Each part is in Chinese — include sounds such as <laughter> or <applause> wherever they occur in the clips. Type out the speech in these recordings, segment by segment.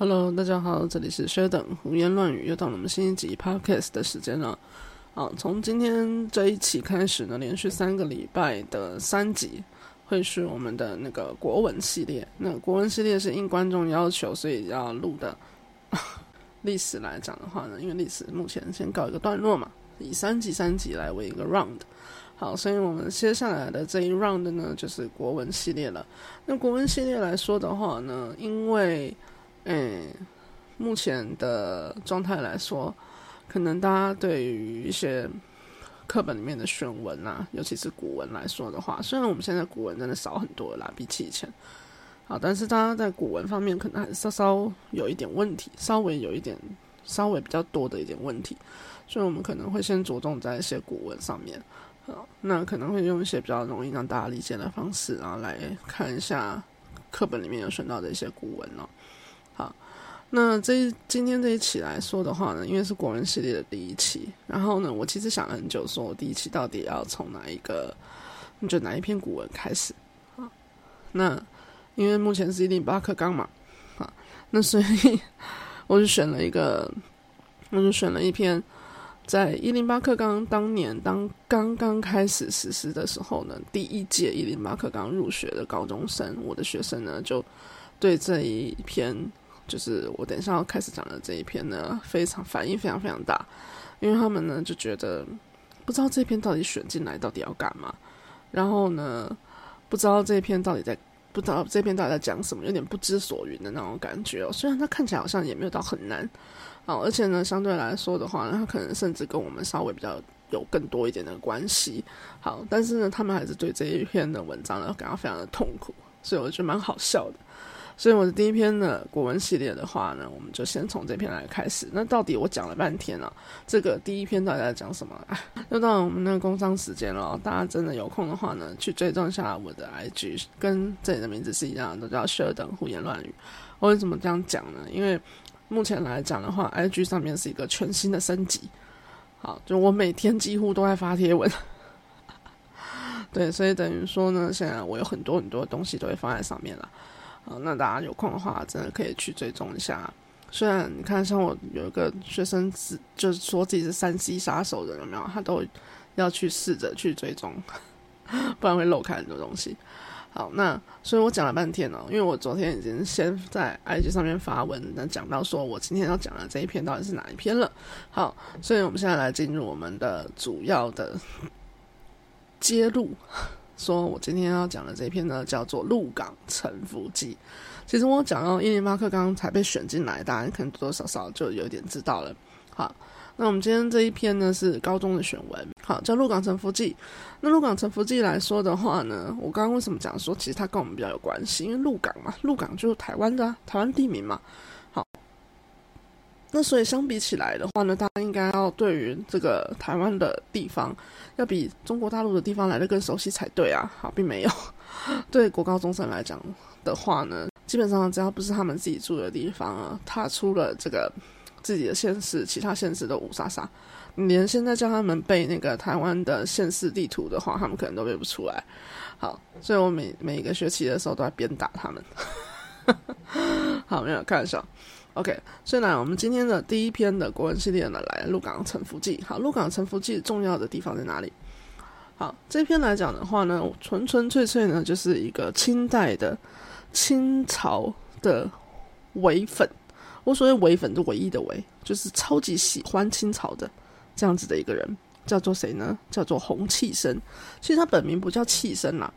Hello，大家好，这里是 Sheldon 胡言乱语，又到了我们新一集 Podcast 的时间了。啊，从今天这一期开始呢，连续三个礼拜的三集会是我们的那个国文系列。那国文系列是应观众要求，所以要录的。<laughs> 历史来讲的话呢，因为历史目前先告一个段落嘛，以三集三集来为一个 round。好，所以我们接下来的这一 round 呢，就是国文系列了。那国文系列来说的话呢，因为嗯，目前的状态来说，可能大家对于一些课本里面的选文啊，尤其是古文来说的话，虽然我们现在古文真的少很多啦，比起以前，好，但是大家在古文方面可能还稍稍有一点问题，稍微有一点，稍微比较多的一点问题，所以我们可能会先着重在一些古文上面，好，那可能会用一些比较容易让大家理解的方式，然后来看一下课本里面有选到的一些古文哦。好，那这今天这一期来说的话呢，因为是国文系列的第一期，然后呢，我其实想了很久，说我第一期到底要从哪一个，就哪一篇古文开始啊？那因为目前是一零八课纲嘛，啊，那所以我就选了一个，我就选了一篇，在一零八课纲当年当刚刚开始实施的时候呢，第一届一零八课纲入学的高中生，我的学生呢就对这一篇。就是我等一下要开始讲的这一篇呢，非常反应非常非常大，因为他们呢就觉得不知道这篇到底选进来到底要干嘛，然后呢不知道这篇到底在不知道这篇到底在讲什么，有点不知所云的那种感觉哦。虽然它看起来好像也没有到很难啊，而且呢相对来说的话，它可能甚至跟我们稍微比较有更多一点的关系。好，但是呢他们还是对这一篇的文章呢感到非常的痛苦，所以我觉得蛮好笑的。所以我的第一篇的国文系列的话呢，我们就先从这篇来开始。那到底我讲了半天了，这个第一篇到底在讲什么？<laughs> 又到了我们那个工商时间了。大家真的有空的话呢，去追踪一下我的 IG，跟这里的名字是一样，都叫舍登胡言乱语。我为什么这样讲呢？因为目前来讲的话，IG 上面是一个全新的升级。好，就我每天几乎都在发贴文。<laughs> 对，所以等于说呢，现在我有很多很多东西都会放在上面了。那大家有空的话，真的可以去追踪一下。虽然你看，像我有一个学生，自就是说自己是三 C 杀手的，有没有？他都要去试着去追踪，<laughs> 不然会漏开很多东西。好，那所以我讲了半天哦，因为我昨天已经先在 IG 上面发文，那讲到说我今天要讲的这一篇到底是哪一篇了。好，所以我们现在来进入我们的主要的 <laughs> 揭露。说我今天要讲的这篇呢，叫做《鹿港沉浮记》。其实我讲到伊林巴克刚刚才被选进来，大家可能多多少少就有点知道了。好，那我们今天这一篇呢是高中的选文，好叫《鹿港沉浮记》。那《鹿港沉浮记》来说的话呢，我刚刚为什么讲说，其实它跟我们比较有关系？因为鹿港嘛，鹿港就是台湾的台湾地名嘛。那所以相比起来的话呢，大家应该要对于这个台湾的地方，要比中国大陆的地方来的更熟悉才对啊。好，并没有。<laughs> 对国高中生来讲的话呢，基本上只要不是他们自己住的地方啊，踏出了这个自己的县市，其他县市都无沙沙。你连现在叫他们背那个台湾的县市地图的话，他们可能都背不出来。好，所以我每每一个学期的时候都在鞭打他们。<laughs> 好，没有开玩笑。OK，所以呢，我们今天的第一篇的国文系列呢，来鹿港沉浮记。好，鹿港沉浮记重要的地方在哪里？好，这篇来讲的话呢，纯纯粹粹呢，就是一个清代的清朝的伪粉。我所谓伪粉，就唯一的伪，就是超级喜欢清朝的这样子的一个人，叫做谁呢？叫做洪气生。其实他本名不叫气生啦，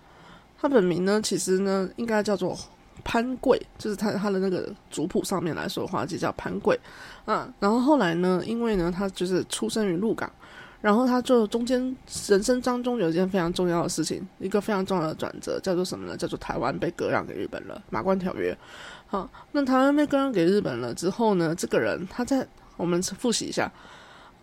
他本名呢，其实呢，应该叫做。潘贵就是他他的那个族谱上面来说的话，就叫潘贵啊。然后后来呢，因为呢，他就是出生于鹿港，然后他就中间人生当中有一件非常重要的事情，一个非常重要的转折，叫做什么呢？叫做台湾被割让给日本了，马关条约。好，那台湾被割让给日本了之后呢，这个人他在我们复习一下。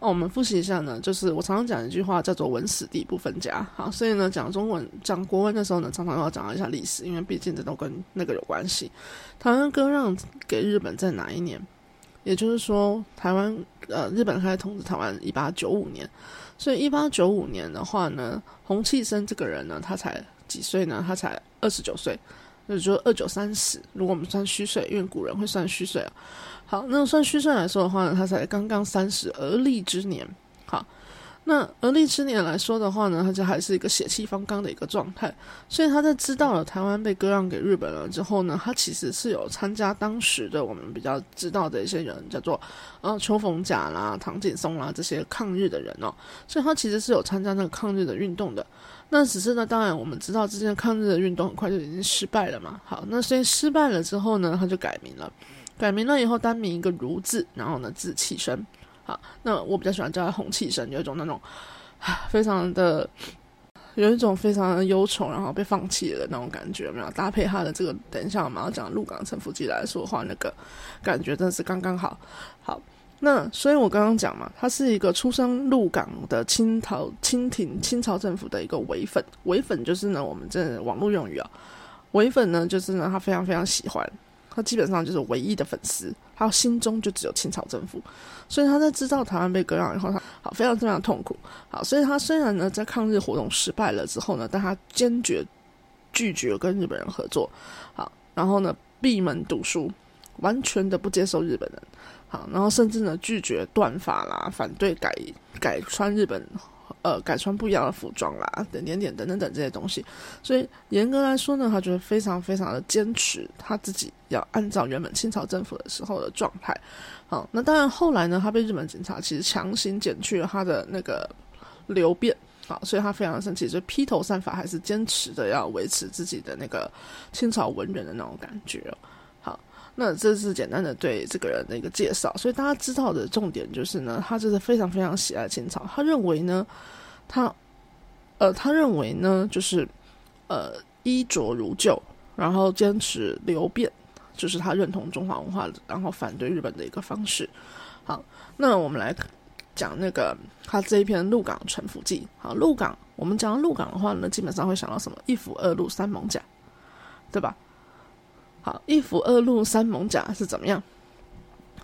哦，我们复习一下呢，就是我常常讲一句话，叫做“文史地不分家”。好，所以呢，讲中文、讲国文的时候呢，常常要讲一下历史，因为毕竟这都跟那个有关系。台湾割让给日本在哪一年？也就是说，台湾呃，日本开始统治台湾一八九五年。所以一八九五年的话呢，洪气生这个人呢，他才几岁呢？他才二十九岁。那就二九三十。如果我们算虚岁，因为古人会算虚岁啊。好，那算虚岁来说的话呢，他才刚刚三十而立之年。好。那而立之年来说的话呢，他就还是一个血气方刚的一个状态，所以他在知道了台湾被割让给日本了之后呢，他其实是有参加当时的我们比较知道的一些人，叫做呃邱逢甲啦、唐景松啦这些抗日的人哦，所以他其实是有参加那个抗日的运动的。那只是呢，当然我们知道这件抗日的运动很快就已经失败了嘛。好，那所以失败了之后呢，他就改名了，改名了以后单名一个如字，然后呢字气生。好，那我比较喜欢叫他洪气生，有一种那种，<sighs> 非常的，有一种非常的忧愁，然后被放弃的那种感觉，没有搭配他的这个，等一下我们要讲鹿港城府记来说的话，那个感觉真的是刚刚好。那所以我刚刚讲嘛，他是一个出生鹿港的清朝清廷清朝政府的一个伪粉，伪粉就是呢，我们这网络用语啊，伪粉呢就是呢，他非常非常喜欢。他基本上就是唯一的粉丝，他心中就只有清朝政府，所以他在知道台湾被割让以后，他好非常非常痛苦。好，所以他虽然呢在抗日活动失败了之后呢，但他坚决拒绝跟日本人合作。好，然后呢闭门读书，完全的不接受日本人。好，然后甚至呢拒绝断发啦，反对改改穿日本。呃，改穿不一样的服装啦，等点点等等等这些东西，所以严格来说呢，他就是非常非常的坚持他自己要按照原本清朝政府的时候的状态。好，那当然后来呢，他被日本警察其实强行剪去了他的那个流变，好，所以他非常的生气，就披头散发，还是坚持的要维持自己的那个清朝文人的那种感觉。那这是简单的对这个人的一个介绍，所以大家知道的重点就是呢，他就是非常非常喜爱清朝，他认为呢。他，呃，他认为呢，就是，呃，衣着如旧，然后坚持流变，就是他认同中华文化，然后反对日本的一个方式。好，那我们来讲那个他这一篇《鹿港城府记》。好，鹿港，我们讲鹿港的话呢，基本上会想到什么？一府二路三艋甲，对吧？一府二路三艋甲是怎么样？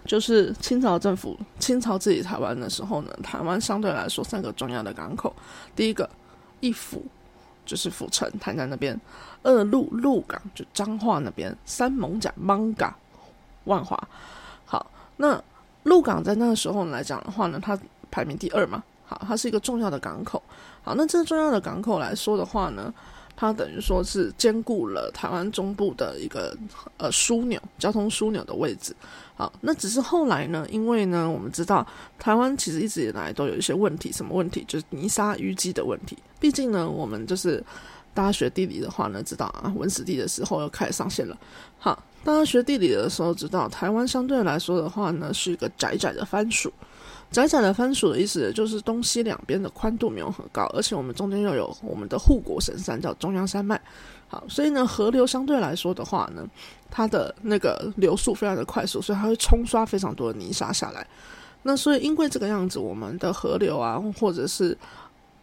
就是清朝政府清朝治理台湾的时候呢，台湾相对来说三个重要的港口，第一个一府就是府城台南那边，二路鹿港就彰化那边，三艋甲芒港万华。好，那鹿港在那个时候来讲的话呢，它排名第二嘛，好，它是一个重要的港口。好，那这个重要的港口来说的话呢。它等于说是兼顾了台湾中部的一个呃枢纽、交通枢纽的位置。好，那只是后来呢，因为呢，我们知道台湾其实一直以来都有一些问题，什么问题？就是泥沙淤积的问题。毕竟呢，我们就是大家学地理的话呢，知道啊，文史地的时候又开始上线了。好，大家学地理的时候知道，台湾相对来说的话呢，是一个窄窄的番薯。窄窄的番薯的意思就是东西两边的宽度没有很高，而且我们中间又有我们的护国神山叫中央山脉。好，所以呢，河流相对来说的话呢，它的那个流速非常的快速，所以它会冲刷非常多的泥沙下来。那所以因为这个样子，我们的河流啊，或者是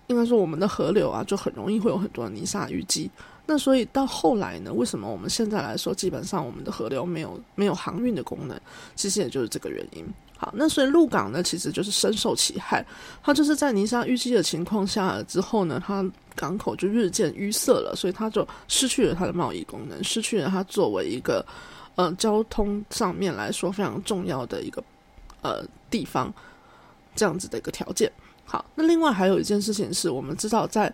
应该说我们的河流啊，就很容易会有很多泥沙淤积。那所以到后来呢，为什么我们现在来说，基本上我们的河流没有没有航运的功能，其实也就是这个原因。好，那所以鹿港呢，其实就是深受其害。它就是在泥沙淤积的情况下之后呢，它港口就日渐淤塞了，所以它就失去了它的贸易功能，失去了它作为一个呃交通上面来说非常重要的一个呃地方这样子的一个条件。好，那另外还有一件事情是我们知道，在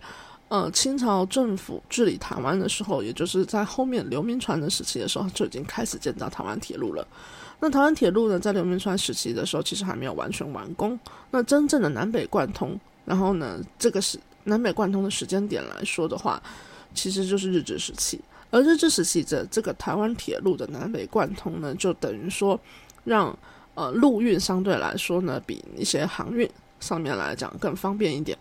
呃清朝政府治理台湾的时候，也就是在后面刘铭传的时期的时候，就已经开始建造台湾铁路了。那台湾铁路呢，在刘铭传时期的时候，其实还没有完全完工。那真正的南北贯通，然后呢，这个是南北贯通的时间点来说的话，其实就是日治时期。而日治时期的这个台湾铁路的南北贯通呢，就等于说，让呃陆运相对来说呢，比一些航运上面来讲更方便一点。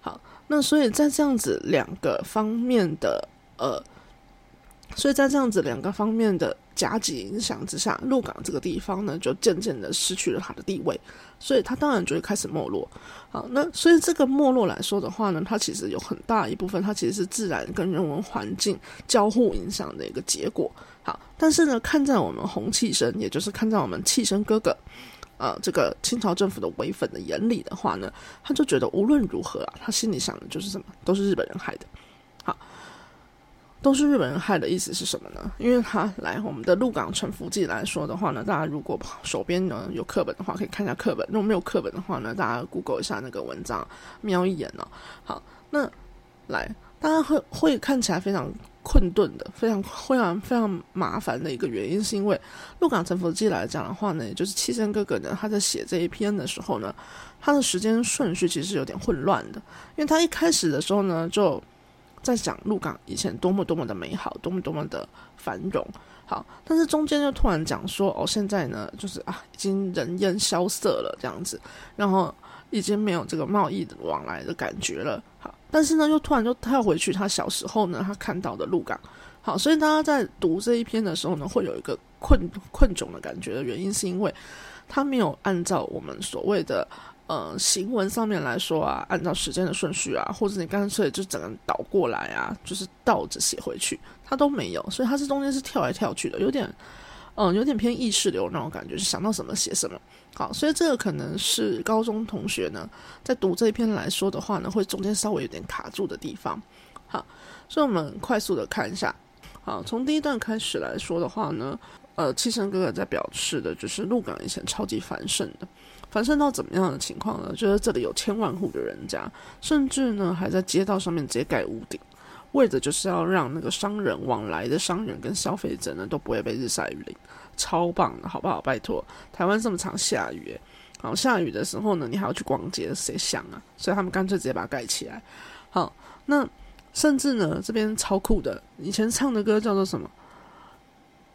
好，那所以在这样子两个方面的呃。所以在这样子两个方面的夹击影响之下，鹿港这个地方呢，就渐渐的失去了它的地位，所以它当然就会开始没落。好，那所以这个没落来说的话呢，它其实有很大一部分，它其实是自然跟人文环境交互影响的一个结果。好，但是呢，看在我们洪气生，也就是看在我们气生哥哥，呃，这个清朝政府的伪粉的眼里的话呢，他就觉得无论如何啊，他心里想的就是什么，都是日本人害的。都是日本人害的意思是什么呢？因为他来我们的鹿港沉浮记来说的话呢，大家如果手边呢有课本的话，可以看一下课本；如果没有课本的话呢，大家 Google 一下那个文章，瞄一眼哦。好，那来，大家会会看起来非常困顿的，非常非常非常麻烦的一个原因，是因为鹿港沉浮记来讲的话呢，也就是七生哥哥呢，他在写这一篇的时候呢，他的时间顺序其实有点混乱的，因为他一开始的时候呢，就在讲鹿港以前多么多么的美好，多么多么的繁荣，好，但是中间就突然讲说，哦，现在呢，就是啊，已经人烟萧瑟了这样子，然后已经没有这个贸易往来的感觉了，好，但是呢，又突然就跳回去他小时候呢，他看到的鹿港，好，所以大家在读这一篇的时候呢，会有一个困困窘的感觉的原因，是因为他没有按照我们所谓的。呃，行文上面来说啊，按照时间的顺序啊，或者你干脆就整个倒过来啊，就是倒着写回去，它都没有，所以它是中间是跳来跳去的，有点，嗯，有点偏意识流那种感觉，是想到什么写什么。好，所以这个可能是高中同学呢，在读这一篇来说的话呢，会中间稍微有点卡住的地方。好，所以我们快速的看一下。好，从第一段开始来说的话呢，呃，七神哥哥在表示的就是鹿港以前超级繁盛的。繁盛到怎么样的情况呢？就是这里有千万户的人家，甚至呢还在街道上面直接盖屋顶，为的就是要让那个商人往来的商人跟消费者呢都不会被日晒雨淋，超棒的，好不好？拜托，台湾这么常下雨，好下雨的时候呢，你还要去逛街，谁想啊？所以他们干脆直接把它盖起来。好，那甚至呢这边超酷的，以前唱的歌叫做什么？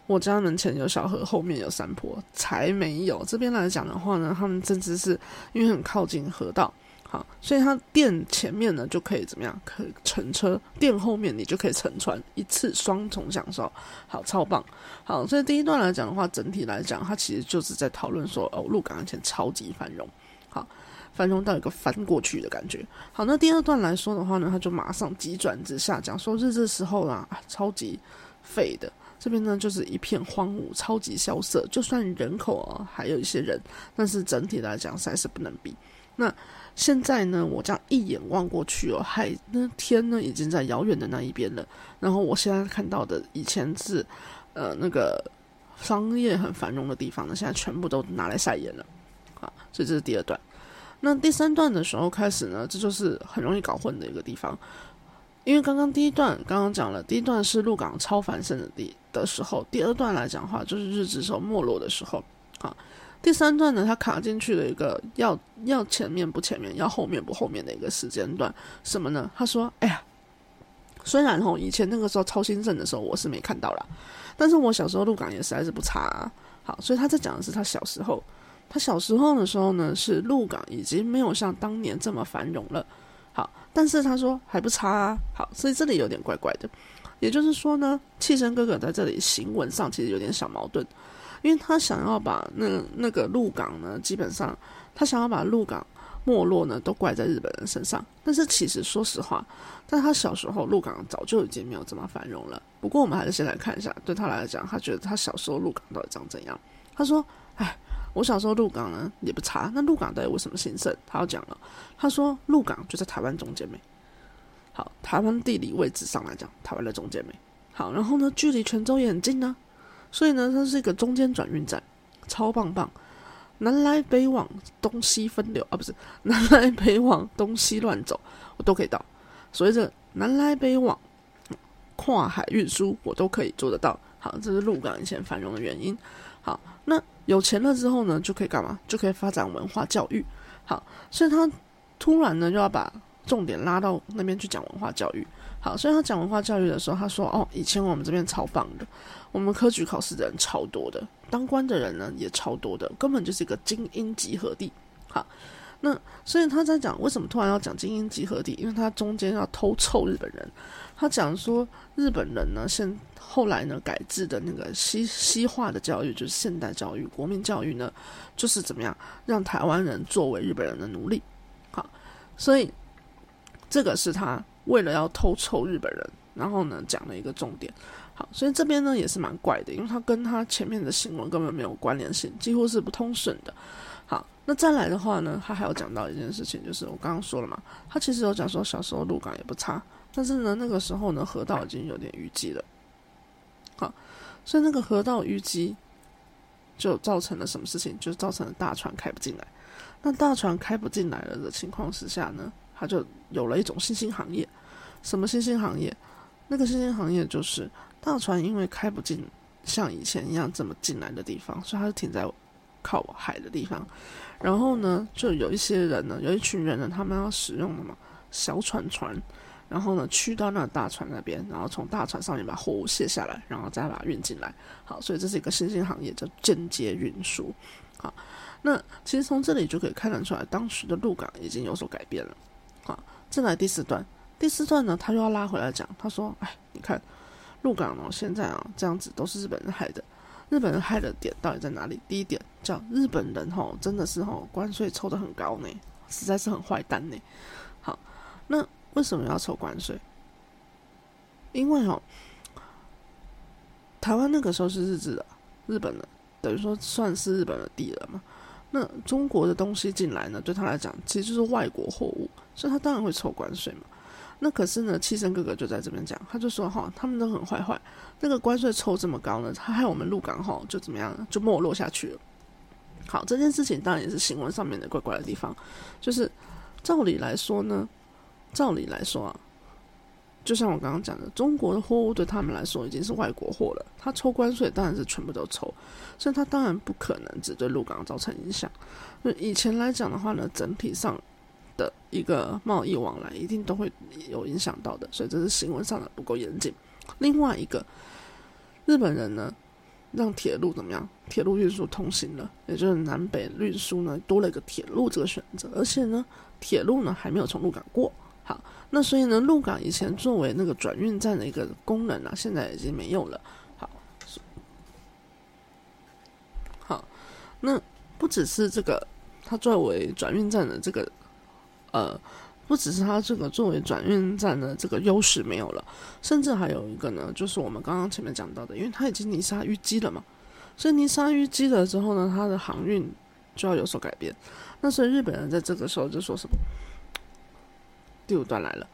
我家门前有小河，后面有山坡，才没有。这边来讲的话呢，他们甚至是因为很靠近河道，好，所以它店前面呢就可以怎么样？可乘车，店后面你就可以乘船，一次双重享受，好，超棒。好，所以第一段来讲的话，整体来讲，它其实就是在讨论说，哦，鹿港以前超级繁荣，好，繁荣到一个翻过去的感觉。好，那第二段来说的话呢，他就马上急转直下，讲说日治时候啊，超级废的。这边呢，就是一片荒芜，超级萧瑟。就算人口啊，还有一些人，但是整体来讲，实在是不能比。那现在呢，我这样一眼望过去哦，海那天呢，已经在遥远的那一边了。然后我现在看到的，以前是呃那个商业很繁荣的地方呢，现在全部都拿来晒盐了。啊，所以这是第二段。那第三段的时候开始呢，这就是很容易搞混的一个地方。因为刚刚第一段刚刚讲了，第一段是鹿港超繁盛的地的时候，第二段来讲话就是日治时候没落的时候，啊，第三段呢，它卡进去了一个要要前面不前面，要后面不后面的一个时间段，什么呢？他说：“哎呀，虽然吼以前那个时候超兴盛的时候我是没看到啦，但是我小时候鹿港也实在是不差啊。好，所以他在讲的是他小时候，他小时候的时候呢，是鹿港已经没有像当年这么繁荣了。”但是他说还不差啊。好，所以这里有点怪怪的。也就是说呢，气生哥哥在这里行文上其实有点小矛盾，因为他想要把那那个鹿港呢，基本上他想要把鹿港没落呢都怪在日本人身上。但是其实说实话，在他小时候，鹿港早就已经没有这么繁荣了。不过我们还是先来看一下，对他来讲，他觉得他小时候鹿港到底长怎样？他说：“哎。”我小时候鹿港呢也不差，那鹿港到底为什么兴盛？他要讲了，他说鹿港就在台湾中间美，好，台湾地理位置上来讲，台湾的中间美，好，然后呢，距离泉州也很近呢，所以呢，它是一个中间转运站，超棒棒，南来北往，东西分流啊，不是南来北往，东西乱走，我都可以到，所以这南来北往，跨海运输我都可以做得到，好，这是鹿港以前繁荣的原因，好，那。有钱了之后呢，就可以干嘛？就可以发展文化教育。好，所以他突然呢就要把重点拉到那边去讲文化教育。好，所以他讲文化教育的时候，他说：“哦，以前我们这边超棒的，我们科举考试的人超多的，当官的人呢也超多的，根本就是一个精英集合地。”好，那所以他在讲为什么突然要讲精英集合地？因为他中间要偷臭日本人。他讲说，日本人呢，现后来呢改制的那个西西化的教育，就是现代教育、国民教育呢，就是怎么样让台湾人作为日本人的奴隶。好，所以这个是他为了要偷臭日本人，然后呢讲了一个重点。好，所以这边呢也是蛮怪的，因为他跟他前面的新闻根本没有关联性，几乎是不通顺的。好，那再来的话呢，他还有讲到一件事情，就是我刚刚说了嘛，他其实有讲说小时候鹿港也不差。但是呢，那个时候呢，河道已经有点淤积了，好，所以那个河道淤积，就造成了什么事情？就造成了大船开不进来。那大船开不进来了的情况之下呢，它就有了一种新兴行业。什么新兴行业？那个新兴行业就是大船因为开不进像以前一样这么进来的地方，所以它是停在靠海的地方。然后呢，就有一些人呢，有一群人呢，他们要使用什么小船船。然后呢，去到那大船那边，然后从大船上面把货物卸下来，然后再把它运进来。好，所以这是一个新兴行业，叫间接运输。好，那其实从这里就可以看得出来，当时的陆港已经有所改变了。好，再来第四段，第四段呢，他又要拉回来讲，他说：“哎，你看，陆港哦，现在啊这样子都是日本人害的。日本人害的点到底在哪里？第一点叫日本人吼，真的是吼关税抽的很高呢，实在是很坏蛋呢。好，那。为什么要抽关税？因为哦，台湾那个时候是日治的，日本的等于说算是日本的地了嘛。那中国的东西进来呢，对他来讲其实就是外国货物，所以他当然会抽关税嘛。那可是呢，七生哥哥就在这边讲，他就说哈，他们都很坏坏，那个关税抽这么高呢，他害我们鹿港哈就怎么样，就没落下去了。好，这件事情当然也是新闻上面的怪怪的地方，就是照理来说呢。照理来说啊，就像我刚刚讲的，中国的货物对他们来说已经是外国货了，他抽关税当然是全部都抽，所以他当然不可能只对陆港造成影响。那以前来讲的话呢，整体上的一个贸易往来一定都会有影响到的，所以这是新闻上的不够严谨。另外一个，日本人呢让铁路怎么样？铁路运输通行了，也就是南北运输呢多了一个铁路这个选择，而且呢，铁路呢还没有从鹿港过。好，那所以呢，鹿港以前作为那个转运站的一个功能啊，现在已经没有了。好，好，那不只是这个，它作为转运站的这个，呃，不只是它这个作为转运站的这个优势没有了，甚至还有一个呢，就是我们刚刚前面讲到的，因为它已经泥沙淤积了嘛，所以泥沙淤积了之后呢，它的航运就要有所改变。那所以日本人在这个时候就说什么？第五段来了，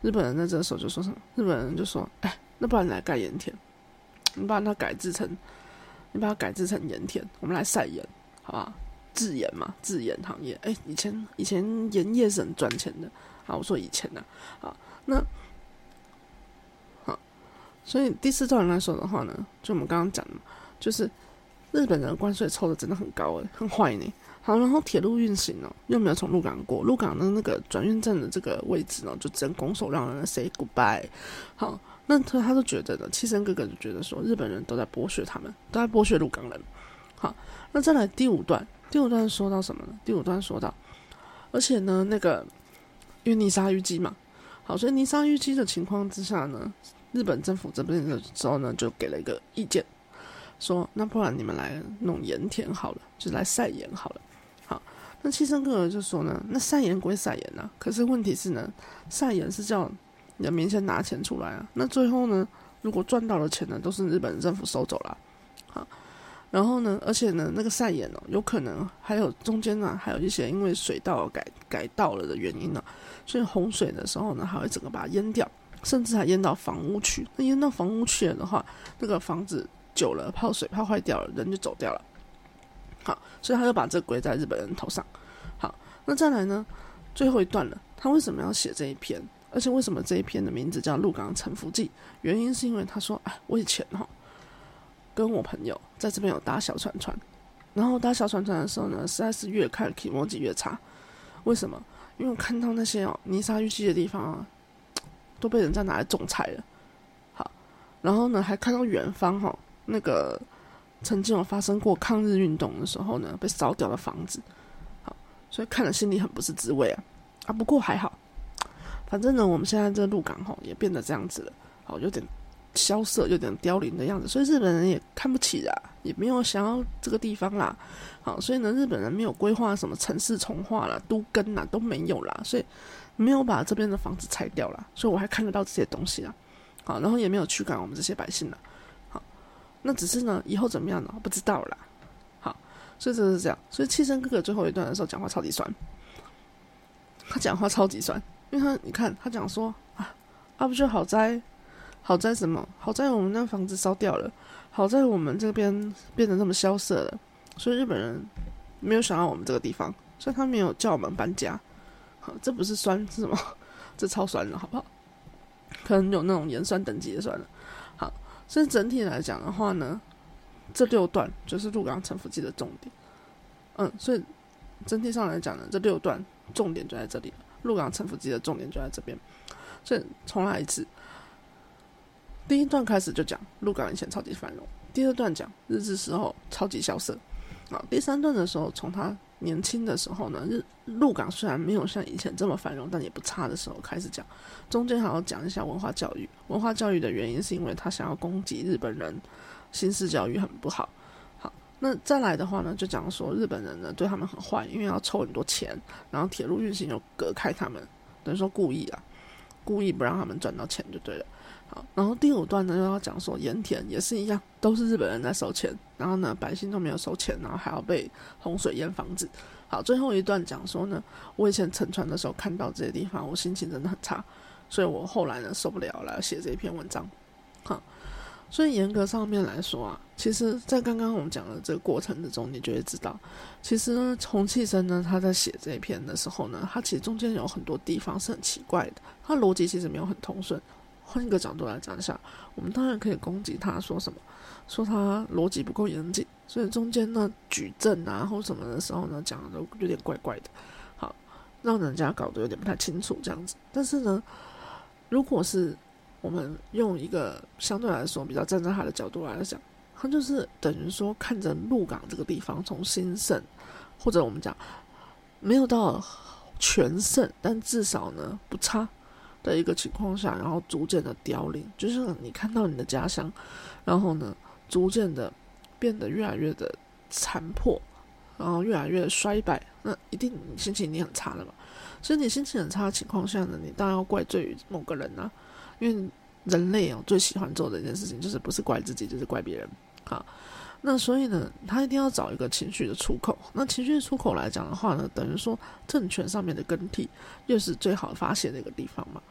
日本人在这个时候就说什么？日本人就说：“哎，那不然你来盖盐田，你把它改制成，你把它改制成盐田，我们来晒盐，好吧？制盐嘛，制盐行业。哎，以前以前盐业是很赚钱的。好，我说以前呢，好，那好，所以第四段来说的话呢，就我们刚刚讲的，就是日本人的关税抽的真的很高哎，很坏呢。”好，然后铁路运行呢，又没有从鹿港过，鹿港的那个转运站的这个位置呢，就只能拱手让人 say goodbye。好，那他他都觉得呢，七生哥哥就觉得说，日本人都在剥削他们，都在剥削鹿港人。好，那再来第五段，第五段说到什么呢？第五段说到，而且呢，那个因为泥沙淤积嘛，好，所以泥沙淤积的情况之下呢，日本政府这边的时候呢，就给了一个意见，说那不然你们来弄盐田好了，就来晒盐好了。好那七生哥哥就说呢，那晒盐归晒盐呐，可是问题是呢，晒盐是叫人民先拿钱出来啊，那最后呢，如果赚到的钱呢，都是日本政府收走了，好，然后呢，而且呢，那个晒盐哦，有可能还有中间呢，还有一些因为水道改改道了的原因呢，所以洪水的时候呢，还会整个把它淹掉，甚至还淹到房屋去。那淹到房屋去了的话，那个房子久了泡水泡坏掉了，人就走掉了。好，所以他就把这归在日本人头上。好，那再来呢？最后一段了，他为什么要写这一篇？而且为什么这一篇的名字叫《鹿港沉浮记》？原因是因为他说：“哎，我以前哈跟我朋友在这边有搭小船船，然后搭小船船的时候呢，实在是越看体模积越差。为什么？因为我看到那些哦泥沙淤积的地方啊，都被人家拿来种菜了。好，然后呢，还看到远方哈那个。”曾经有发生过抗日运动的时候呢，被烧掉的房子，好，所以看了心里很不是滋味啊啊！不过还好，反正呢，我们现在这鹿港吼也变得这样子了，好，有点萧瑟，有点凋零的样子，所以日本人也看不起啊，也没有想要这个地方啦，好，所以呢，日本人没有规划什么城市重化啦、都根啦都没有啦，所以没有把这边的房子拆掉了，所以我还看得到这些东西啊，好，然后也没有驱赶我们这些百姓了。好那只是呢，以后怎么样呢？不知道啦。好，所以就是这样。所以七生哥哥最后一段的时候讲话超级酸，他讲话超级酸，因为他你看他讲说啊，啊，不就好在 <laughs> 好在什么？好在我们那房子烧掉了，好在我们这边变得那么萧瑟了，所以日本人没有想到我们这个地方，所以他没有叫我们搬家。好，这不是酸是什么？<laughs> 这超酸了，好不好？可能有那种盐酸等级的酸了。好，所以整体来讲的话呢，这六段就是鹿港城府记的重点。嗯，所以整体上来讲呢，这六段重点就在这里。鹿港城府记的重点就在这边。所以重来一次，第一段开始就讲鹿港以前超级繁荣，第二段讲日治时候超级萧瑟。啊，第三段的时候从他。年轻的时候呢，日鹿港虽然没有像以前这么繁荣，但也不差的时候开始讲，中间还要讲一下文化教育。文化教育的原因是因为他想要攻击日本人，新式教育很不好。好，那再来的话呢，就讲说日本人呢对他们很坏，因为要抽很多钱，然后铁路运行又隔开他们，等于说故意啊，故意不让他们赚到钱就对了。然后第五段呢又要讲说盐田也是一样，都是日本人在收钱，然后呢百姓都没有收钱，然后还要被洪水淹房子。好，最后一段讲说呢，我以前乘船的时候看到这些地方，我心情真的很差，所以我后来呢受不了了，写这一篇文章。哈，所以严格上面来说啊，其实，在刚刚我们讲的这个过程之中，你就会知道，其实呢，洪气生呢他在写这一篇的时候呢，他其实中间有很多地方是很奇怪的，他逻辑其实没有很通顺。换一个角度来讲一下，我们当然可以攻击他，说什么？说他逻辑不够严谨，所以中间呢举证啊或什么的时候呢，讲的都有点怪怪的，好，让人家搞得有点不太清楚这样子。但是呢，如果是我们用一个相对来说比较站在他的角度来讲，他就是等于说看着鹿港这个地方从兴盛，或者我们讲没有到全盛，但至少呢不差。的一个情况下，然后逐渐的凋零，就是你看到你的家乡，然后呢，逐渐的变得越来越的残破，然后越来越衰败，那一定心情你很差的嘛。所以你心情很差的情况下呢，你当然要怪罪于某个人啊，因为人类哦最喜欢做的一件事情就是不是怪自己就是怪别人啊。那所以呢，他一定要找一个情绪的出口。那情绪出口来讲的话呢，等于说政权上面的更替又是最好发泄的一个地方嘛。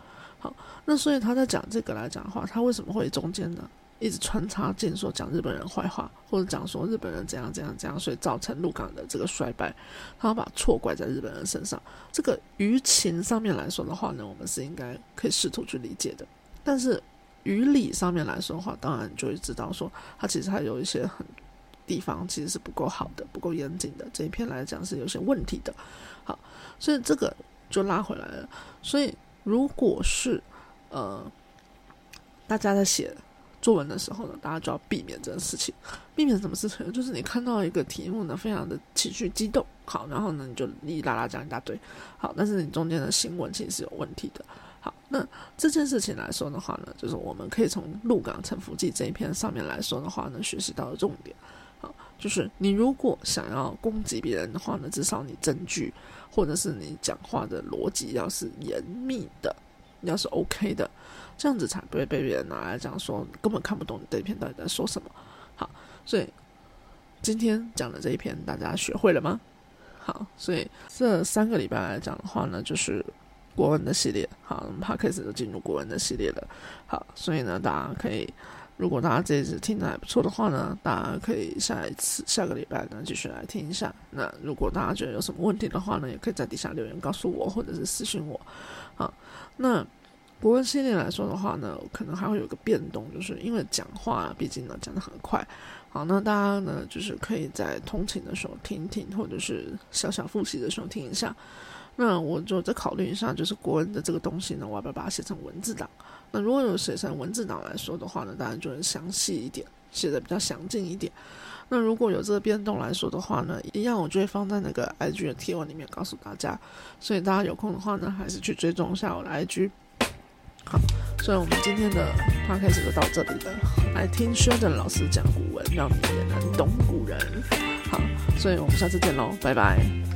好，那所以他在讲这个来讲的话，他为什么会中间呢一直穿插进说讲日本人坏话，或者讲说日本人怎样怎样怎样，所以造成鹿港的这个衰败，他把错怪在日本人身上。这个舆情上面来说的话呢，我们是应该可以试图去理解的。但是于理上面来说的话，当然就会知道说，他其实还有一些很地方其实是不够好的、不够严谨的。这一篇来讲是有些问题的。好，所以这个就拉回来了。所以。如果是呃，大家在写作文的时候呢，大家就要避免这个事情。避免什么事情？就是你看到一个题目呢，非常的情绪激动，好，然后呢你就哩哩啦啦讲一大堆，好，但是你中间的新闻其实是有问题的。好，那这件事情来说的话呢，就是我们可以从《鹿港城府记》这一篇上面来说的话呢，学习到的重点。就是你如果想要攻击别人的话呢，至少你证据或者是你讲话的逻辑要是严密的，要是 OK 的，这样子才不会被别人拿来讲说根本看不懂你这一篇到底在说什么。好，所以今天讲的这一篇大家学会了吗？好，所以这三个礼拜来讲的话呢，就是国文的系列。好，我们 p 开始就进入国文的系列了。好，所以呢，大家可以。如果大家这一次听的还不错的话呢，大家可以下一次下个礼拜呢继续来听一下。那如果大家觉得有什么问题的话呢，也可以在底下留言告诉我，或者是私信我。好，那国文系列来说的话呢，可能还会有个变动，就是因为讲话毕竟呢讲的很快。好，那大家呢就是可以在通勤的时候听听，或者是小小复习的时候听一下。那我就再考虑一下，就是国文的这个东西呢，我要不要把它写成文字档？那如果有写成文字档来说的话呢，当然就能详细一点，写的比较详尽一点。那如果有这个变动来说的话呢，一样我就会放在那个 IG 的贴文里面告诉大家。所以大家有空的话呢，还是去追踪一下我的 IG。好，所以我们今天的 p o d c a s 就到这里了。来听薛等老师讲古文，让你也能懂古人。好，所以我们下次见喽，拜拜。